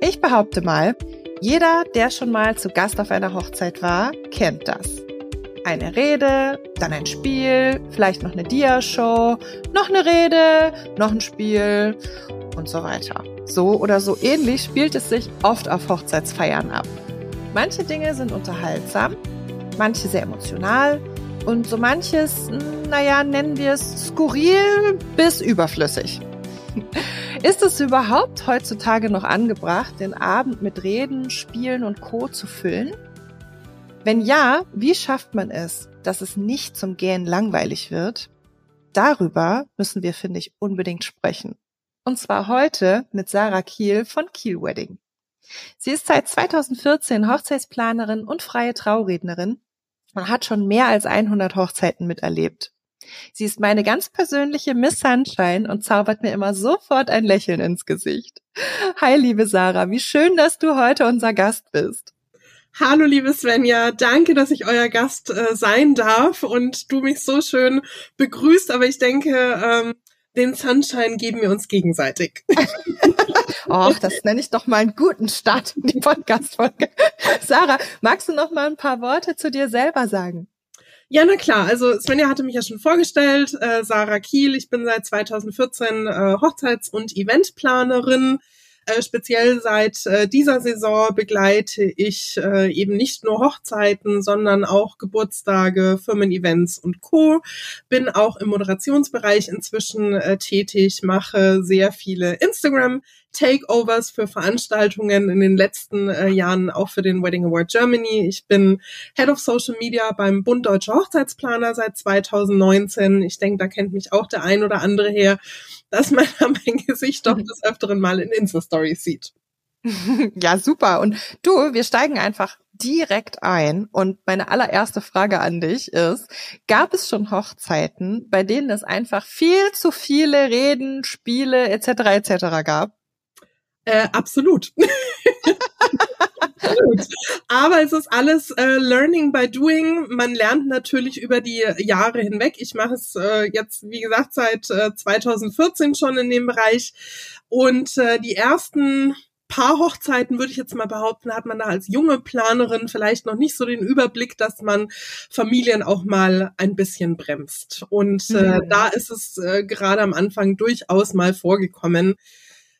Ich behaupte mal, jeder, der schon mal zu Gast auf einer Hochzeit war, kennt das. Eine Rede, dann ein Spiel, vielleicht noch eine Diashow, noch eine Rede, noch ein Spiel und so weiter. So oder so ähnlich spielt es sich oft auf Hochzeitsfeiern ab. Manche Dinge sind unterhaltsam, manche sehr emotional und so manches, naja, nennen wir es skurril bis überflüssig. Ist es überhaupt heutzutage noch angebracht, den Abend mit Reden, Spielen und Co. zu füllen? Wenn ja, wie schafft man es, dass es nicht zum Gähnen langweilig wird? Darüber müssen wir, finde ich, unbedingt sprechen. Und zwar heute mit Sarah Kiel von Kiel Wedding. Sie ist seit 2014 Hochzeitsplanerin und freie Traurednerin und hat schon mehr als 100 Hochzeiten miterlebt. Sie ist meine ganz persönliche Miss Sunshine und zaubert mir immer sofort ein Lächeln ins Gesicht. Hi, liebe Sarah, wie schön, dass du heute unser Gast bist. Hallo, liebe Svenja, danke, dass ich euer Gast äh, sein darf und du mich so schön begrüßt. Aber ich denke, ähm, den Sunshine geben wir uns gegenseitig. Och, das nenne ich doch mal einen guten Start in die Podcast-Folge. Sarah, magst du noch mal ein paar Worte zu dir selber sagen? Ja, na klar. Also Svenja hatte mich ja schon vorgestellt. Äh, Sarah Kiel. Ich bin seit 2014 äh, Hochzeits- und Eventplanerin. Äh, speziell seit äh, dieser Saison begleite ich äh, eben nicht nur Hochzeiten, sondern auch Geburtstage, Firmen-Events und Co. Bin auch im Moderationsbereich inzwischen äh, tätig, mache sehr viele Instagram Takeovers für Veranstaltungen in den letzten äh, Jahren auch für den Wedding Award Germany. Ich bin Head of Social Media beim Bund Deutscher Hochzeitsplaner seit 2019. Ich denke, da kennt mich auch der ein oder andere her, dass man mein Gesicht doch des Öfteren mal in Insta-Stories sieht. Ja, super. Und du, wir steigen einfach direkt ein. Und meine allererste Frage an dich ist, gab es schon Hochzeiten, bei denen es einfach viel zu viele Reden, Spiele etc. etc. gab? Äh, absolut. Aber es ist alles äh, Learning by Doing. Man lernt natürlich über die Jahre hinweg. Ich mache es äh, jetzt, wie gesagt, seit äh, 2014 schon in dem Bereich. Und äh, die ersten paar Hochzeiten, würde ich jetzt mal behaupten, hat man da als junge Planerin vielleicht noch nicht so den Überblick, dass man Familien auch mal ein bisschen bremst. Und äh, mhm. da ist es äh, gerade am Anfang durchaus mal vorgekommen,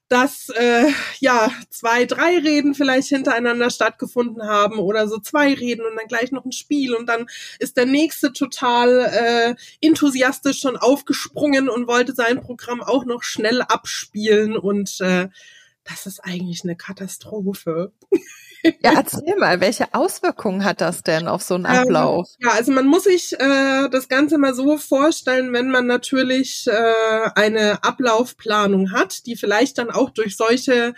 dass äh, ja zwei, drei Reden vielleicht hintereinander stattgefunden haben oder so zwei Reden und dann gleich noch ein Spiel und dann ist der nächste total äh, enthusiastisch schon aufgesprungen und wollte sein Programm auch noch schnell abspielen und äh, das ist eigentlich eine Katastrophe. Ja, erzähl mal, welche Auswirkungen hat das denn auf so einen ähm, Ablauf? Ähm, ja, also man muss sich äh, das Ganze mal so vorstellen, wenn man natürlich äh, eine Ablaufplanung hat, die vielleicht dann auch durch solche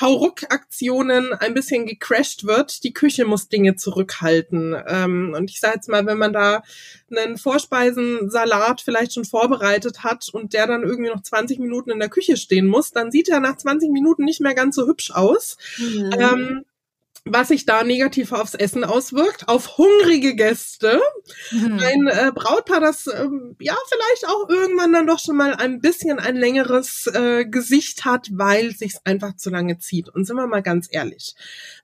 Hauruck-Aktionen ein bisschen gecrashed wird. Die Küche muss Dinge zurückhalten. Ähm, und ich sage jetzt mal, wenn man da einen Vorspeisensalat vielleicht schon vorbereitet hat und der dann irgendwie noch 20 Minuten in der Küche stehen muss, dann sieht er nach 20 Minuten nicht mehr ganz so hübsch aus. Mhm. Ähm, was sich da negativ aufs Essen auswirkt, auf hungrige Gäste. Mhm. Ein äh, Brautpaar, das ähm, ja vielleicht auch irgendwann dann doch schon mal ein bisschen ein längeres äh, Gesicht hat, weil sich's einfach zu lange zieht. Und sind wir mal ganz ehrlich,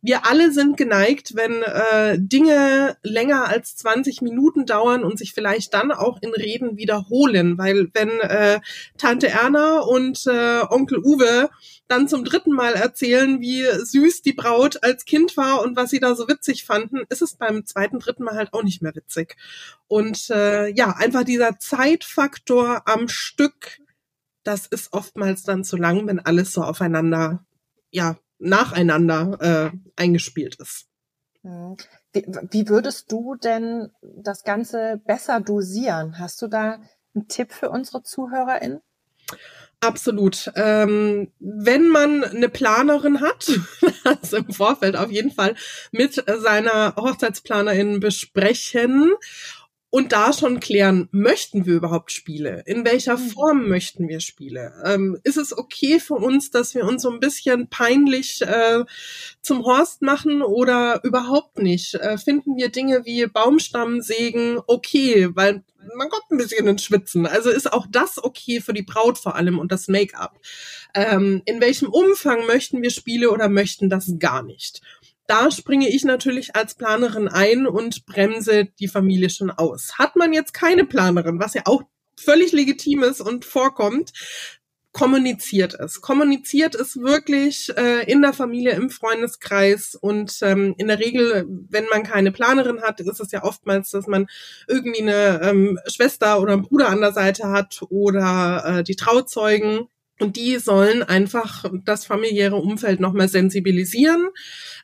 wir alle sind geneigt, wenn äh, Dinge länger als 20 Minuten dauern und sich vielleicht dann auch in Reden wiederholen, weil wenn äh, Tante Erna und äh, Onkel Uwe dann zum dritten Mal erzählen, wie süß die Braut als Kind war und was sie da so witzig fanden, ist es beim zweiten, dritten Mal halt auch nicht mehr witzig. Und äh, ja, einfach dieser Zeitfaktor am Stück, das ist oftmals dann zu lang, wenn alles so aufeinander, ja, nacheinander äh, eingespielt ist. Wie, wie würdest du denn das Ganze besser dosieren? Hast du da einen Tipp für unsere ZuhörerInnen? Absolut. Ähm, wenn man eine Planerin hat, also im Vorfeld auf jeden Fall mit seiner Hochzeitsplanerin besprechen und da schon klären, möchten wir überhaupt Spiele? In welcher mhm. Form möchten wir Spiele? Ähm, ist es okay für uns, dass wir uns so ein bisschen peinlich äh, zum Horst machen oder überhaupt nicht? Äh, finden wir Dinge wie Baumstammsägen okay, weil man kommt ein bisschen ins Schwitzen. Also ist auch das okay für die Braut vor allem und das Make-up. Ähm, in welchem Umfang möchten wir Spiele oder möchten das gar nicht? Da springe ich natürlich als Planerin ein und bremse die Familie schon aus. Hat man jetzt keine Planerin, was ja auch völlig legitim ist und vorkommt, kommuniziert es. Kommuniziert es wirklich äh, in der Familie, im Freundeskreis und ähm, in der Regel, wenn man keine Planerin hat, ist es ja oftmals, dass man irgendwie eine ähm, Schwester oder einen Bruder an der Seite hat oder äh, die Trauzeugen und die sollen einfach das familiäre Umfeld nochmal sensibilisieren.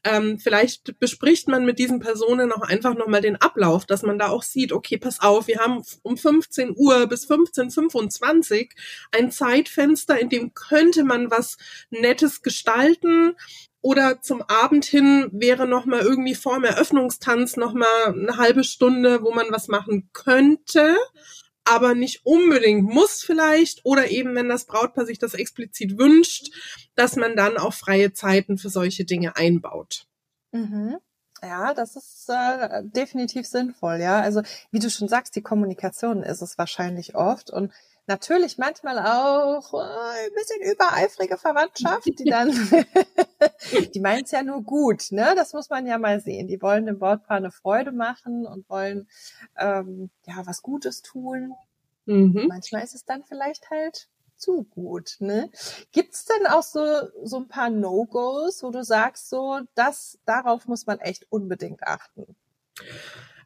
Ähm, vielleicht bespricht man mit diesen Personen auch einfach nochmal den Ablauf, dass man da auch sieht, okay, pass auf, wir haben um 15 Uhr bis 15.25 ein Zeitfenster, in dem könnte man was Nettes gestalten oder zum Abend hin wäre noch mal irgendwie vor dem Eröffnungstanz noch mal eine halbe Stunde, wo man was machen könnte aber nicht unbedingt muss vielleicht oder eben, wenn das Brautpaar sich das explizit wünscht, dass man dann auch freie Zeiten für solche Dinge einbaut. Mhm. Ja, das ist äh, definitiv sinnvoll, ja. Also wie du schon sagst, die Kommunikation ist es wahrscheinlich oft und natürlich manchmal auch äh, ein bisschen übereifrige Verwandtschaft, die dann, die meint es ja nur gut, ne? Das muss man ja mal sehen. Die wollen dem Brautpaar eine Freude machen und wollen ähm, ja was Gutes tun. Mhm. Manchmal ist es dann vielleicht halt zu gut. Ne? Gibt's denn auch so so ein paar No-Gos, wo du sagst, so das darauf muss man echt unbedingt achten?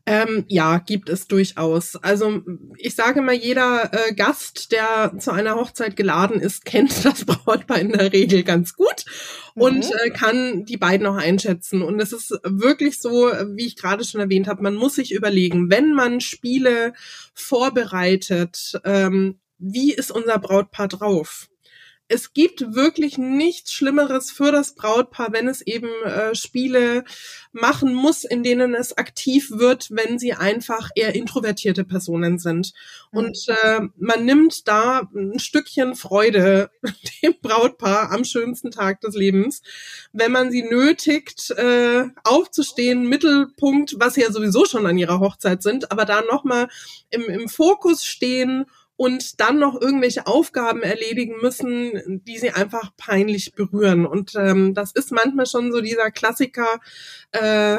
Ähm, ja, gibt es durchaus. Also ich sage mal, jeder äh, Gast, der zu einer Hochzeit geladen ist, kennt das Brautpaar in der Regel ganz gut mhm. und äh, kann die beiden auch einschätzen. Und es ist wirklich so, wie ich gerade schon erwähnt habe, man muss sich überlegen, wenn man Spiele vorbereitet, ähm, wie ist unser Brautpaar drauf? Es gibt wirklich nichts Schlimmeres für das Brautpaar, wenn es eben äh, Spiele machen muss, in denen es aktiv wird, wenn sie einfach eher introvertierte Personen sind. Mhm. Und äh, man nimmt da ein Stückchen Freude dem Brautpaar am schönsten Tag des Lebens, wenn man sie nötigt, äh, aufzustehen, Mittelpunkt, was sie ja sowieso schon an ihrer Hochzeit sind, aber da nochmal im, im Fokus stehen und dann noch irgendwelche Aufgaben erledigen müssen, die sie einfach peinlich berühren. Und ähm, das ist manchmal schon so dieser Klassiker, äh,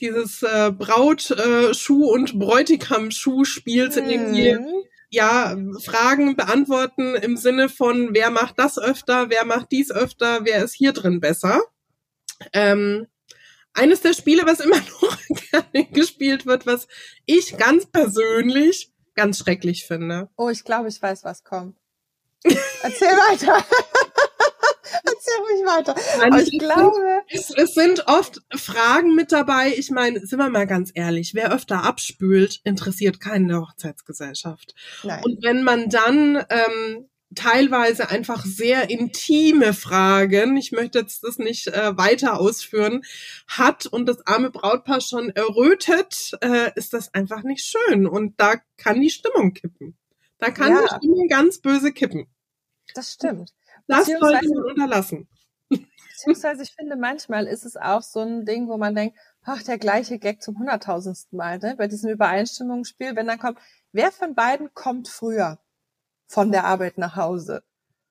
dieses äh, Braut-Schuh- äh, und Bräutigam-Schuh-Spiels, in dem sie mhm. ja Fragen beantworten im Sinne von, wer macht das öfter, wer macht dies öfter, wer ist hier drin besser. Ähm, eines der Spiele, was immer noch gerne gespielt wird, was ich ganz persönlich ganz schrecklich finde. Oh, ich glaube, ich weiß, was kommt. Erzähl weiter. Erzähl ruhig weiter. Nein, ich glaube. Es, es, sind oft Fragen mit dabei. Ich meine, sind wir mal ganz ehrlich, wer öfter abspült, interessiert keine Hochzeitsgesellschaft. Nein. Und wenn man dann ähm, teilweise einfach sehr intime Fragen, ich möchte jetzt das nicht äh, weiter ausführen, hat und das arme Brautpaar schon errötet, äh, ist das einfach nicht schön. Und da kann die Stimmung kippen. Da kann ja. die Stimmung ganz böse kippen. Das stimmt. Das sollte man unterlassen. Beziehungsweise ich finde, manchmal ist es auch so ein Ding, wo man denkt, ach, der gleiche Gag zum hunderttausendsten Mal, ne? bei diesem Übereinstimmungsspiel, wenn dann kommt, wer von beiden kommt früher? Von der Arbeit nach Hause.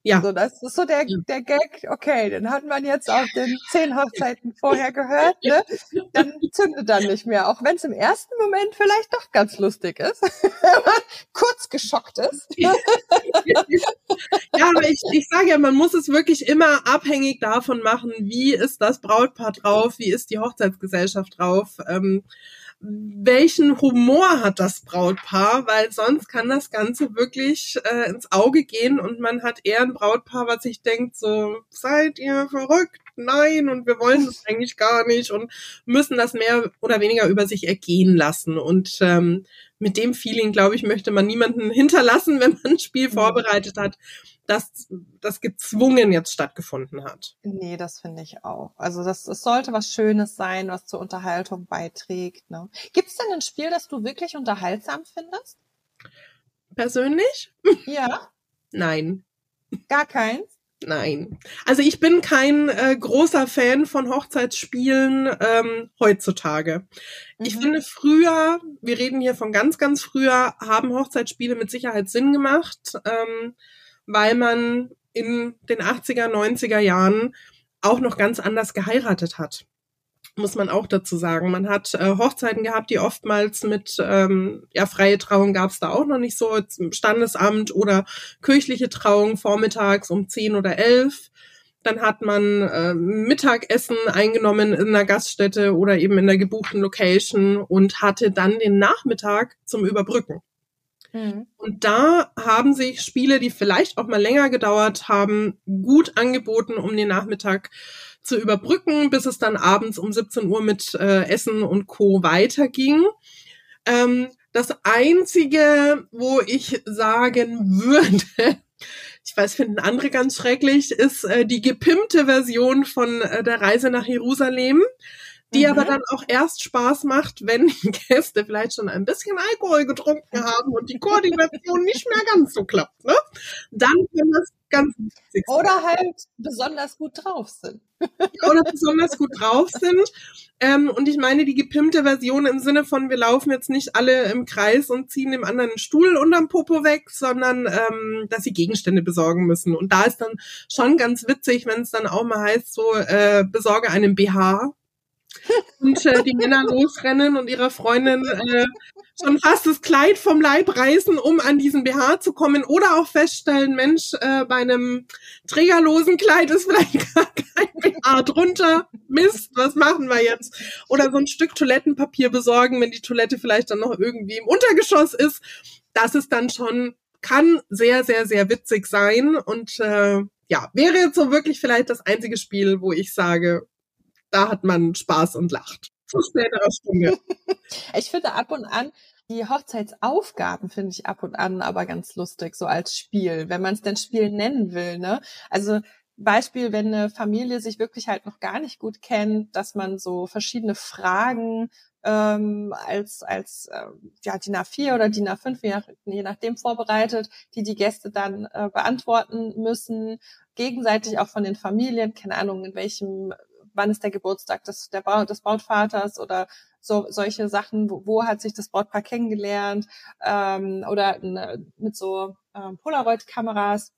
Ja. So, das ist so der, der Gag, okay, den hat man jetzt auf den zehn Hochzeiten vorher gehört, ne? Dann zündet dann nicht mehr, auch wenn es im ersten Moment vielleicht doch ganz lustig ist, wenn man kurz geschockt ist. ja, aber ich, ich sage ja, man muss es wirklich immer abhängig davon machen, wie ist das Brautpaar drauf, wie ist die Hochzeitsgesellschaft drauf. Ähm, welchen Humor hat das Brautpaar, weil sonst kann das Ganze wirklich äh, ins Auge gehen und man hat eher ein Brautpaar, was sich denkt, so, seid ihr verrückt? Nein, und wir wollen das eigentlich gar nicht und müssen das mehr oder weniger über sich ergehen lassen. Und ähm, mit dem Feeling, glaube ich, möchte man niemanden hinterlassen, wenn man ein Spiel mhm. vorbereitet hat, dass das gezwungen jetzt stattgefunden hat. Nee, das finde ich auch. Also das, es sollte was Schönes sein, was zur Unterhaltung beiträgt. Ne? Gibt es denn ein Spiel, das du wirklich unterhaltsam findest? Persönlich? Ja. Nein. Gar keins? Nein. Also ich bin kein äh, großer Fan von Hochzeitsspielen ähm, heutzutage. Mhm. Ich finde früher, wir reden hier von ganz, ganz früher, haben Hochzeitsspiele mit Sicherheit Sinn gemacht, ähm, weil man in den 80er, 90er Jahren auch noch ganz anders geheiratet hat muss man auch dazu sagen. Man hat äh, Hochzeiten gehabt, die oftmals mit, ähm, ja, freie Trauung gab es da auch noch nicht so, Standesamt oder kirchliche Trauung vormittags um zehn oder elf. Dann hat man äh, Mittagessen eingenommen in einer Gaststätte oder eben in der gebuchten Location und hatte dann den Nachmittag zum Überbrücken. Mhm. Und da haben sich Spiele, die vielleicht auch mal länger gedauert haben, gut angeboten, um den Nachmittag zu überbrücken, bis es dann abends um 17 Uhr mit äh, Essen und Co. weiterging. Ähm, das Einzige, wo ich sagen würde, ich weiß, finden andere ganz schrecklich, ist äh, die gepimpte Version von äh, der Reise nach Jerusalem die mhm. aber dann auch erst Spaß macht, wenn die Gäste vielleicht schon ein bisschen Alkohol getrunken haben und die Koordination nicht mehr ganz so klappt. Ne? Dann kann das ganz witzig sein. Oder halt besonders gut drauf sind. Oder besonders gut drauf sind. Ähm, und ich meine die gepimpte Version im Sinne von, wir laufen jetzt nicht alle im Kreis und ziehen dem anderen einen Stuhl unterm Popo weg, sondern ähm, dass sie Gegenstände besorgen müssen. Und da ist dann schon ganz witzig, wenn es dann auch mal heißt, so äh, besorge einen BH und äh, die Männer losrennen und ihrer Freundin äh, schon fast das Kleid vom Leib reißen, um an diesen BH zu kommen oder auch feststellen, Mensch, äh, bei einem trägerlosen Kleid ist vielleicht gar kein BH drunter. Mist, was machen wir jetzt? Oder so ein Stück Toilettenpapier besorgen, wenn die Toilette vielleicht dann noch irgendwie im Untergeschoss ist. Das ist dann schon, kann sehr, sehr, sehr witzig sein und äh, ja, wäre jetzt so wirklich vielleicht das einzige Spiel, wo ich sage, da hat man Spaß und lacht. Zu späterer Stunde. ich finde ab und an, die Hochzeitsaufgaben finde ich ab und an aber ganz lustig, so als Spiel, wenn man es denn Spiel nennen will, ne? Also Beispiel, wenn eine Familie sich wirklich halt noch gar nicht gut kennt, dass man so verschiedene Fragen ähm, als als äh, ja DIN A4 oder DIN A5 je, nach, je nachdem vorbereitet, die die Gäste dann äh, beantworten müssen, gegenseitig auch von den Familien, keine Ahnung in welchem wann ist der Geburtstag des, der Braut, des Brautvaters oder so solche Sachen, wo, wo hat sich das Brautpaar kennengelernt ähm, oder ne, mit so ähm, Polaroid-Kameras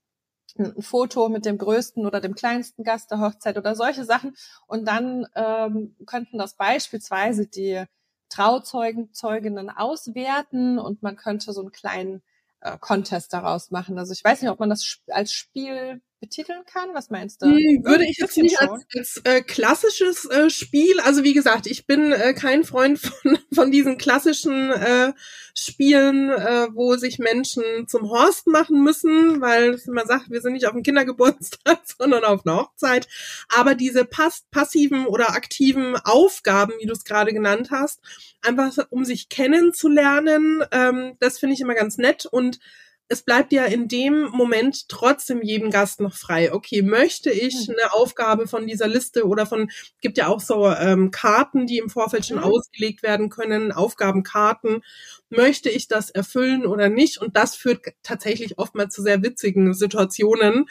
ein Foto mit dem größten oder dem kleinsten Gast der Hochzeit oder solche Sachen. Und dann ähm, könnten das beispielsweise die Trauzeugen, Zeuginnen auswerten und man könnte so einen kleinen äh, Contest daraus machen. Also ich weiß nicht, ob man das als Spiel betiteln kann? Was meinst du? Hm, würde ich jetzt nicht als, als äh, klassisches äh, Spiel, also wie gesagt, ich bin äh, kein Freund von, von diesen klassischen äh, Spielen, äh, wo sich Menschen zum Horst machen müssen, weil man sagt, wir sind nicht auf dem Kindergeburtstag, sondern auf einer Hochzeit. Aber diese pass passiven oder aktiven Aufgaben, wie du es gerade genannt hast, einfach um sich kennenzulernen, ähm, das finde ich immer ganz nett und es bleibt ja in dem Moment trotzdem jedem Gast noch frei. Okay, möchte ich mhm. eine Aufgabe von dieser Liste oder von, gibt ja auch so ähm, Karten, die im Vorfeld schon mhm. ausgelegt werden können, Aufgabenkarten. Möchte ich das erfüllen oder nicht? Und das führt tatsächlich oftmals zu sehr witzigen Situationen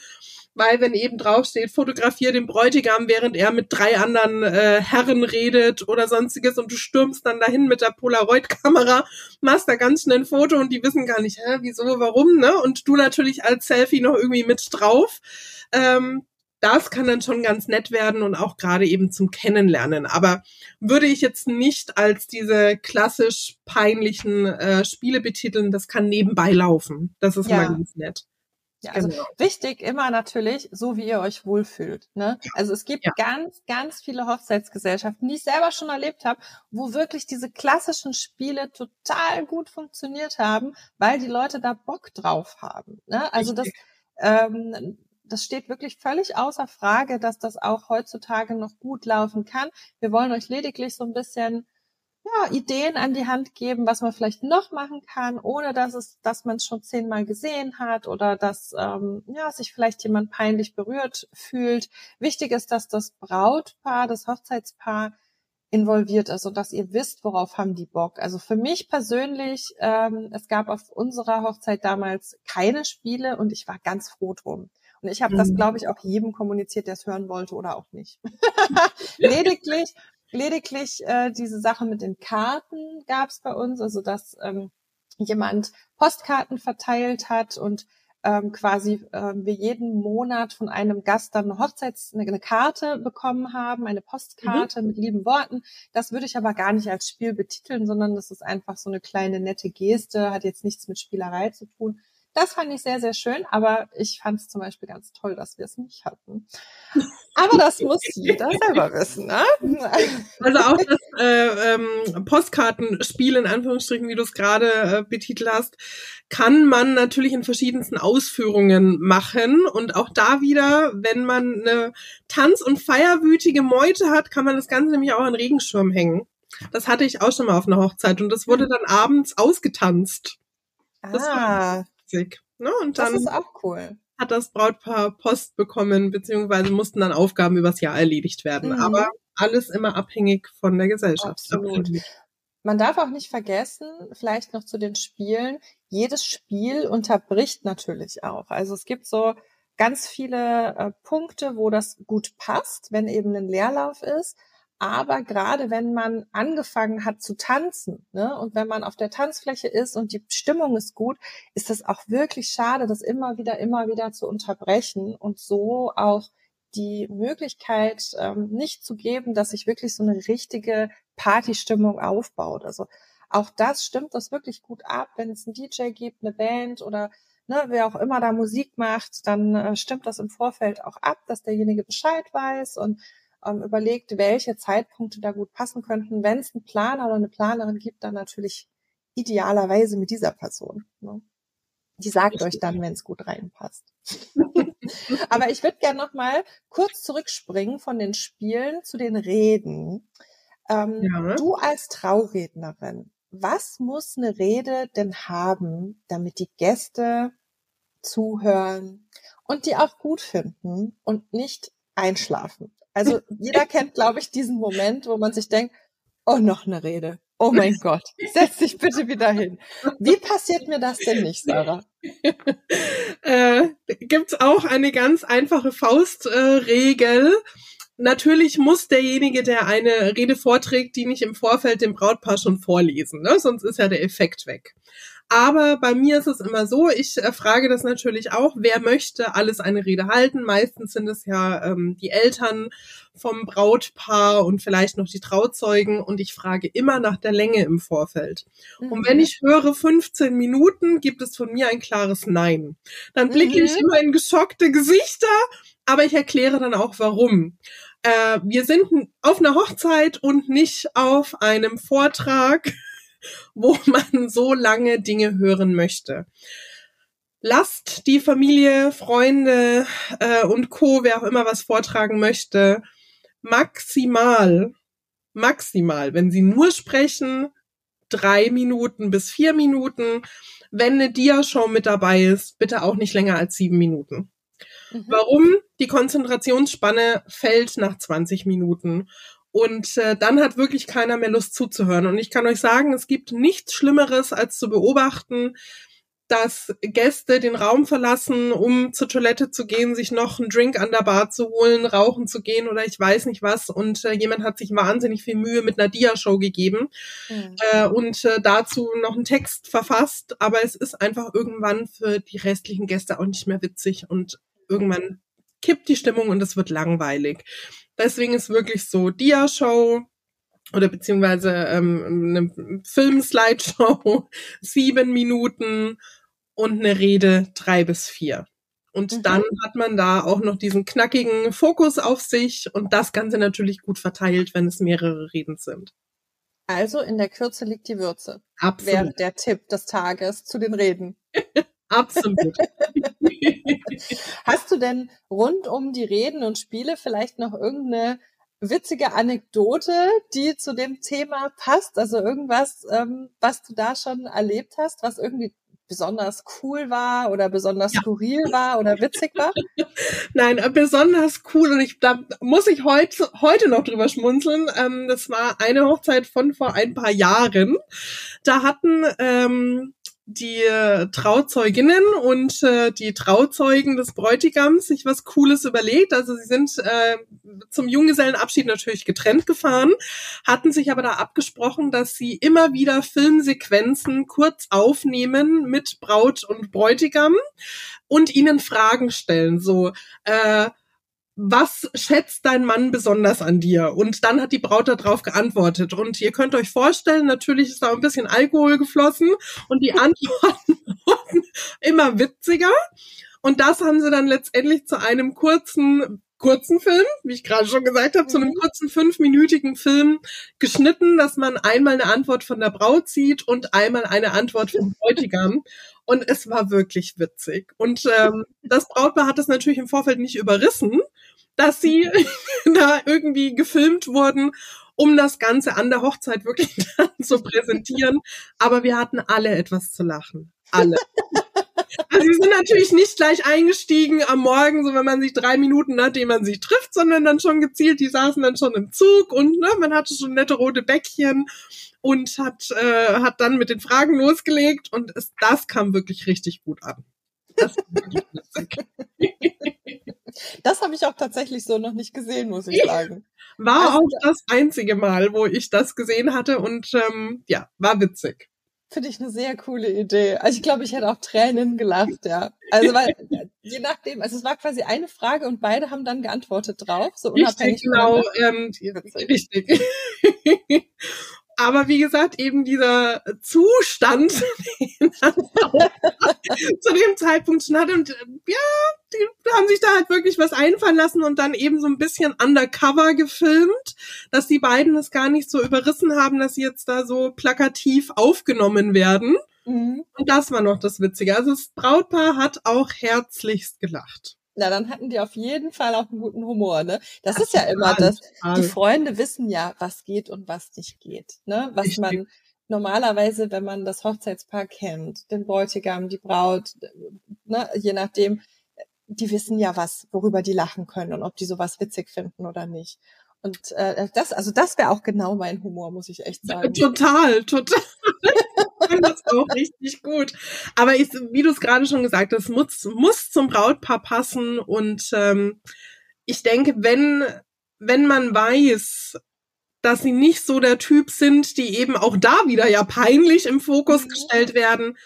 weil wenn eben draufsteht, fotografier den Bräutigam, während er mit drei anderen äh, Herren redet oder sonstiges und du stürmst dann dahin mit der Polaroid-Kamera, machst da ganz schnell ein Foto und die wissen gar nicht, hä, wieso, warum, ne? Und du natürlich als Selfie noch irgendwie mit drauf. Ähm, das kann dann schon ganz nett werden und auch gerade eben zum Kennenlernen. Aber würde ich jetzt nicht als diese klassisch peinlichen äh, Spiele betiteln, das kann nebenbei laufen. Das ist ja. mal ganz nett. Ja, also genau. wichtig immer natürlich, so wie ihr euch wohlfühlt. Ne? Also es gibt ja. ganz, ganz viele Hochzeitsgesellschaften, die ich selber schon erlebt habe, wo wirklich diese klassischen Spiele total gut funktioniert haben, weil die Leute da Bock drauf haben. Ne? Also das, ähm, das steht wirklich völlig außer Frage, dass das auch heutzutage noch gut laufen kann. Wir wollen euch lediglich so ein bisschen ja, Ideen an die Hand geben, was man vielleicht noch machen kann, ohne dass es, dass man es schon zehnmal gesehen hat oder dass ähm, ja sich vielleicht jemand peinlich berührt fühlt. Wichtig ist, dass das Brautpaar, das Hochzeitspaar involviert ist und dass ihr wisst, worauf haben die Bock. Also für mich persönlich, ähm, es gab auf unserer Hochzeit damals keine Spiele und ich war ganz froh drum. Und ich habe mhm. das, glaube ich, auch jedem kommuniziert, der es hören wollte oder auch nicht. lediglich, lediglich äh, diese Sache mit den Karten gab es bei uns, also dass ähm, jemand Postkarten verteilt hat und ähm, quasi äh, wir jeden Monat von einem Gast dann eine Hochzeits eine, eine Karte bekommen haben, eine Postkarte mhm. mit lieben Worten. Das würde ich aber gar nicht als Spiel betiteln, sondern das ist einfach so eine kleine nette Geste, hat jetzt nichts mit Spielerei zu tun. Das fand ich sehr, sehr schön, aber ich fand es zum Beispiel ganz toll, dass wir es nicht hatten. Aber das muss jeder selber wissen. Ne? Also auch das äh, ähm, Postkartenspiel, in Anführungsstrichen, wie du es gerade äh, betitelt hast, kann man natürlich in verschiedensten Ausführungen machen. Und auch da wieder, wenn man eine tanz- und feierwütige Meute hat, kann man das Ganze nämlich auch an Regenschirm hängen. Das hatte ich auch schon mal auf einer Hochzeit und das wurde dann abends ausgetanzt. Das ah, witzig. Ne? Und dann das ist auch cool. Hat das Brautpaar Post bekommen, beziehungsweise mussten dann Aufgaben übers Jahr erledigt werden. Mhm. Aber alles immer abhängig von der Gesellschaft. Absolut. Man darf auch nicht vergessen, vielleicht noch zu den Spielen, jedes Spiel unterbricht natürlich auch. Also es gibt so ganz viele äh, Punkte, wo das gut passt, wenn eben ein Leerlauf ist. Aber gerade wenn man angefangen hat zu tanzen, ne, und wenn man auf der Tanzfläche ist und die Stimmung ist gut, ist es auch wirklich schade, das immer wieder, immer wieder zu unterbrechen und so auch die Möglichkeit ähm, nicht zu geben, dass sich wirklich so eine richtige Partystimmung aufbaut. Also auch das stimmt das wirklich gut ab, wenn es einen DJ gibt, eine Band oder ne, wer auch immer da Musik macht, dann äh, stimmt das im Vorfeld auch ab, dass derjenige Bescheid weiß und ähm, überlegt, welche Zeitpunkte da gut passen könnten. Wenn es einen Planer oder eine Planerin gibt, dann natürlich idealerweise mit dieser Person. Ne? Die sagt euch dann, wenn es gut reinpasst. Aber ich würde gerne noch mal kurz zurückspringen von den Spielen zu den Reden. Ähm, ja. Du als Traurednerin, was muss eine Rede denn haben, damit die Gäste zuhören und die auch gut finden und nicht einschlafen? Also jeder kennt, glaube ich, diesen Moment, wo man sich denkt, oh, noch eine Rede. Oh mein Gott, setz dich bitte wieder hin. Wie passiert mir das denn nicht, Sarah? äh, Gibt auch eine ganz einfache Faustregel. Äh, Natürlich muss derjenige, der eine Rede vorträgt, die nicht im Vorfeld dem Brautpaar schon vorlesen, ne? sonst ist ja der Effekt weg. Aber bei mir ist es immer so, ich äh, frage das natürlich auch, wer möchte alles eine Rede halten. Meistens sind es ja ähm, die Eltern vom Brautpaar und vielleicht noch die Trauzeugen und ich frage immer nach der Länge im Vorfeld. Mhm. Und wenn ich höre 15 Minuten, gibt es von mir ein klares Nein. Dann blicke mhm. ich immer in geschockte Gesichter, aber ich erkläre dann auch warum. Äh, wir sind auf einer Hochzeit und nicht auf einem Vortrag wo man so lange Dinge hören möchte. Lasst die Familie, Freunde äh, und Co, wer auch immer was vortragen möchte, maximal, maximal, wenn sie nur sprechen, drei Minuten bis vier Minuten. Wenn eine Dia-Show mit dabei ist, bitte auch nicht länger als sieben Minuten. Mhm. Warum? Die Konzentrationsspanne fällt nach 20 Minuten. Und äh, dann hat wirklich keiner mehr Lust zuzuhören. Und ich kann euch sagen, es gibt nichts Schlimmeres, als zu beobachten, dass Gäste den Raum verlassen, um zur Toilette zu gehen, sich noch einen Drink an der Bar zu holen, rauchen zu gehen oder ich weiß nicht was. Und äh, jemand hat sich wahnsinnig viel Mühe mit einer Dia-Show gegeben mhm. äh, und äh, dazu noch einen Text verfasst. Aber es ist einfach irgendwann für die restlichen Gäste auch nicht mehr witzig und irgendwann kippt die Stimmung und es wird langweilig. Deswegen ist wirklich so Dia-Show oder beziehungsweise ähm, eine Film-Slideshow sieben Minuten und eine Rede drei bis vier. Und mhm. dann hat man da auch noch diesen knackigen Fokus auf sich und das Ganze natürlich gut verteilt, wenn es mehrere Reden sind. Also in der Kürze liegt die Würze. Absolut. Wäre der Tipp des Tages zu den Reden. Absolut. Hast du denn rund um die Reden und Spiele vielleicht noch irgendeine witzige Anekdote, die zu dem Thema passt? Also irgendwas, ähm, was du da schon erlebt hast, was irgendwie besonders cool war oder besonders ja. skurril war oder witzig war? Nein, äh, besonders cool und ich da muss ich heute heute noch drüber schmunzeln. Ähm, das war eine Hochzeit von vor ein paar Jahren. Da hatten ähm, die äh, Trauzeuginnen und äh, die Trauzeugen des Bräutigams sich was Cooles überlegt. Also sie sind äh, zum Junggesellenabschied natürlich getrennt gefahren, hatten sich aber da abgesprochen, dass sie immer wieder Filmsequenzen kurz aufnehmen mit Braut und Bräutigam und ihnen Fragen stellen. So, äh, was schätzt dein Mann besonders an dir? Und dann hat die Braut darauf geantwortet. Und ihr könnt euch vorstellen, natürlich ist da ein bisschen Alkohol geflossen und die Antworten wurden immer witziger. Und das haben sie dann letztendlich zu einem kurzen kurzen Film, wie ich gerade schon gesagt habe, zu einem mhm. kurzen fünfminütigen Film geschnitten, dass man einmal eine Antwort von der Braut sieht und einmal eine Antwort vom Bräutigam. Und es war wirklich witzig. Und ähm, das Brautpaar hat es natürlich im Vorfeld nicht überrissen, dass sie da irgendwie gefilmt wurden, um das Ganze an der Hochzeit wirklich zu präsentieren. Aber wir hatten alle etwas zu lachen. Alle. Also sie sind natürlich nicht gleich eingestiegen am Morgen, so wenn man sich drei Minuten nachdem man sich trifft, sondern dann schon gezielt, die saßen dann schon im Zug und ne, man hatte schon nette rote Bäckchen und hat, äh, hat dann mit den Fragen losgelegt und es, das kam wirklich richtig gut an. Das, das habe ich auch tatsächlich so noch nicht gesehen, muss ich sagen. War also, auch das einzige Mal, wo ich das gesehen hatte und ähm, ja, war witzig. Finde ich eine sehr coole Idee. Also ich glaube, ich hätte auch Tränen gelacht, ja. Also weil je nachdem, also es war quasi eine Frage und beide haben dann geantwortet drauf, so unabhängig. Richtig, genau, ähm, richtig. Aber wie gesagt, eben dieser Zustand, den er zu dem Zeitpunkt schon hatte. Und ja, die haben sich da halt wirklich was einfallen lassen und dann eben so ein bisschen undercover gefilmt, dass die beiden es gar nicht so überrissen haben, dass sie jetzt da so plakativ aufgenommen werden. Mhm. Und das war noch das Witzige. Also das Brautpaar hat auch herzlichst gelacht. Na, dann hatten die auf jeden Fall auch einen guten Humor, ne? Das Ach, ist ja immer das. Die Freunde wissen ja, was geht und was nicht geht, ne? Was Richtig. man normalerweise, wenn man das Hochzeitspaar kennt, den Bräutigam, die Braut, ne, je nachdem, die wissen ja was, worüber die lachen können und ob die sowas witzig finden oder nicht. Und äh, das, also das wäre auch genau mein Humor, muss ich echt sagen. Total, total. das auch richtig gut. Aber ich, wie du es gerade schon gesagt hast, muss, muss zum Brautpaar passen. Und ähm, ich denke, wenn, wenn man weiß, dass sie nicht so der Typ sind, die eben auch da wieder ja peinlich im Fokus mhm. gestellt werden,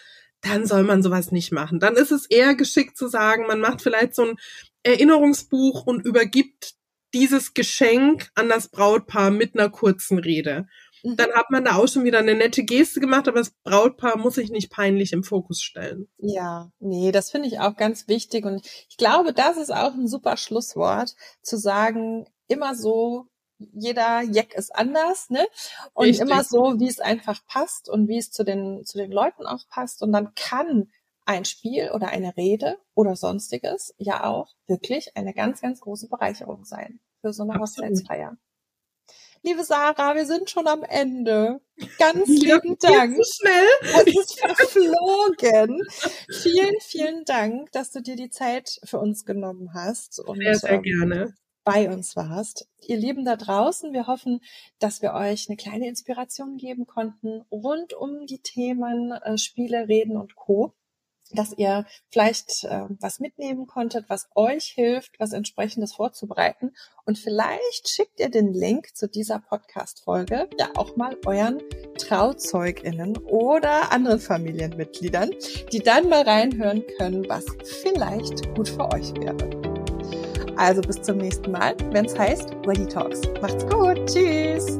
dann soll man sowas nicht machen. Dann ist es eher geschickt zu sagen, man macht vielleicht so ein Erinnerungsbuch und übergibt dieses Geschenk an das Brautpaar mit einer kurzen Rede. Mhm. Dann hat man da auch schon wieder eine nette Geste gemacht, aber das Brautpaar muss sich nicht peinlich im Fokus stellen. Ja, nee, das finde ich auch ganz wichtig. Und ich glaube, das ist auch ein super Schlusswort, zu sagen, immer so, jeder Jack ist anders, ne? Und Richtig. immer so, wie es einfach passt und wie es zu den, zu den Leuten auch passt. Und dann kann ein Spiel oder eine Rede oder sonstiges ja auch wirklich eine ganz, ganz große Bereicherung sein für so eine. Hochzeitsfeier. Liebe Sarah, wir sind schon am Ende. Ganz lieben Dank. So schnell. Es ist verflogen. vielen, vielen Dank, dass du dir die Zeit für uns genommen hast. Und, sehr, sehr ähm, gerne bei uns warst. Ihr Lieben da draußen, wir hoffen, dass wir euch eine kleine Inspiration geben konnten rund um die Themen äh, Spiele, Reden und Co dass ihr vielleicht äh, was mitnehmen konntet, was euch hilft, was entsprechendes vorzubereiten. Und vielleicht schickt ihr den Link zu dieser Podcast-Folge ja auch mal euren TrauzeugInnen oder anderen Familienmitgliedern, die dann mal reinhören können, was vielleicht gut für euch wäre. Also bis zum nächsten Mal, wenn es heißt Ready Talks. Macht's gut. Tschüss.